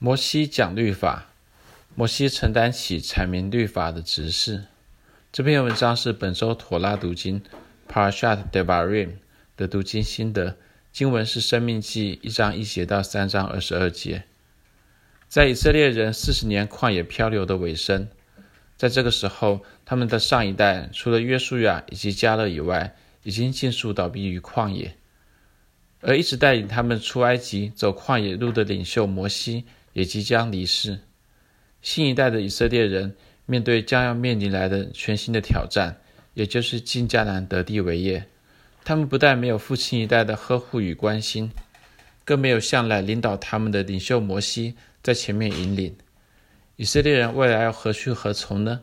摩西讲律法，摩西承担起阐明律法的职事。这篇文章是本周妥拉读经 Parashat Devarim 的读经心得。经文是《生命记》一章一节到三章二十二节。在以色列人四十年旷野漂流的尾声，在这个时候，他们的上一代除了约书亚以及迦勒以外，已经尽数倒闭于旷野，而一直带领他们出埃及走旷野路的领袖摩西。也即将离世，新一代的以色列人面对将要面临来的全新的挑战，也就是进迦南得地为业。他们不但没有父亲一代的呵护与关心，更没有向来领导他们的领袖摩西在前面引领。以色列人未来要何去何从呢？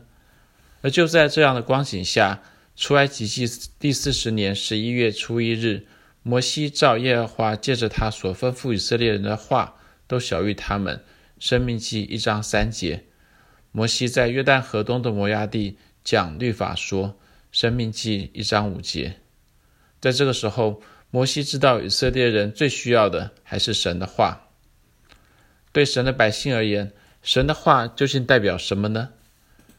而就在这样的光景下，出埃及记第四十年十一月初一日，摩西照耶和华借着他所吩咐以色列人的话。都小于他们，《生命记》一章三节，摩西在约旦河东的摩押地讲律法说，《生命记》一章五节。在这个时候，摩西知道以色列人最需要的还是神的话。对神的百姓而言，神的话究竟代表什么呢？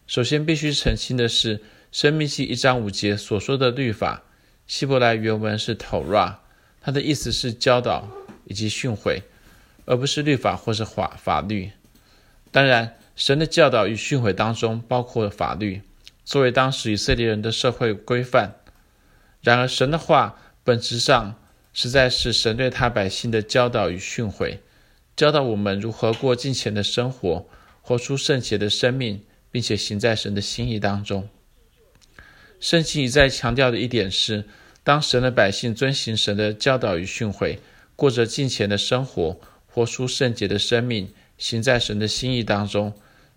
首先必须澄清的是，《生命记》一章五节所说的律法，希伯来原文是 Torah，它的意思是教导以及训诲。而不是律法或是法法律。当然，神的教导与训诲当中包括法律，作为当时以色列人的社会规范。然而，神的话本质上实在是神对他百姓的教导与训诲，教导我们如何过敬虔的生活，活出圣洁的生命，并且行在神的心意当中。圣经一再强调的一点是，当神的百姓遵行神的教导与训诲，过着敬虔的生活。活出圣洁的生命，行在神的心意当中，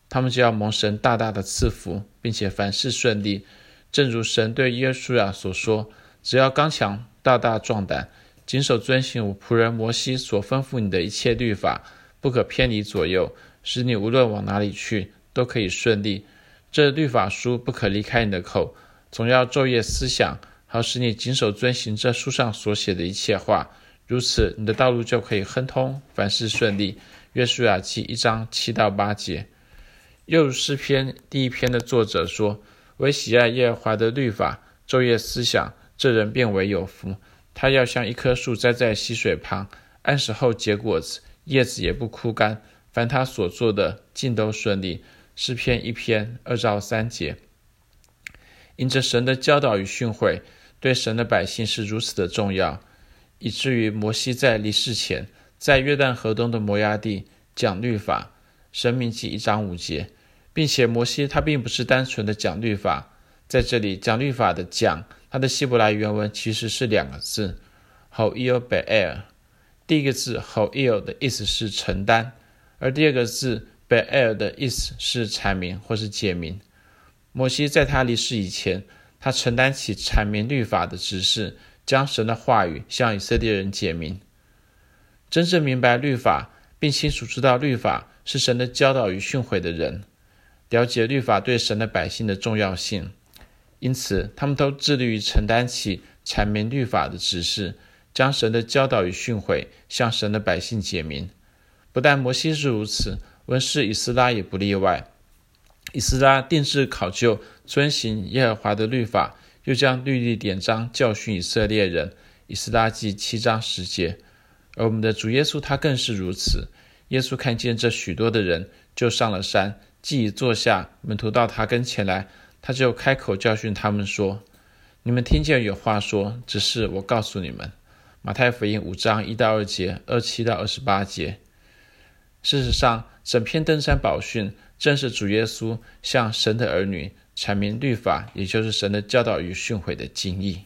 他们就要蒙神大大的赐福，并且凡事顺利。正如神对约书亚所说：“只要刚强、大大壮胆，谨守遵行我仆人摩西所吩咐你的一切律法，不可偏离左右，使你无论往哪里去都可以顺利。这律法书不可离开你的口，总要昼夜思想，好使你谨守遵行这书上所写的一切话。”如此，你的道路就可以亨通，凡事顺利。约书亚记一章七到八节。又如诗篇第一篇的作者说：“唯喜爱耶和华的律法，昼夜思想，这人便为有福。他要像一棵树栽在溪水旁，按时候结果子，叶子也不枯干。凡他所做的，尽都顺利。”诗篇一篇二到三节。因着神的教导与训诲，对神的百姓是如此的重要。以至于摩西在离世前，在约旦河东的摩押地讲律法，申命记一章五节，并且摩西他并不是单纯的讲律法，在这里讲律法的讲，它的希伯来原文其实是两个字，ho'il be'er。第一个字 ho'il 的意思是承担，而第二个字 be'er 的意思是阐明或是解明。摩西在他离世以前，他承担起阐明律法的职事。将神的话语向以色列人解明，真正明白律法，并清楚知道律法是神的教导与训诲的人，了解律法对神的百姓的重要性，因此他们都致力于承担起阐明律法的指示，将神的教导与训诲向神的百姓解明。不但摩西是如此，文士以斯拉也不例外。以斯拉定制考究，遵行耶和华的律法。又将律例典章教训以色列人，以斯拉记七章十节。而我们的主耶稣他更是如此。耶稣看见这许多的人，就上了山，既已坐下，门徒到他跟前来，他就开口教训他们说：“你们听见有话说，只是我告诉你们。”马太福音五章一到二节，二七到二十八节。事实上，整篇登山宝训正是主耶稣向神的儿女。阐明律法，也就是神的教导与训诲的精义。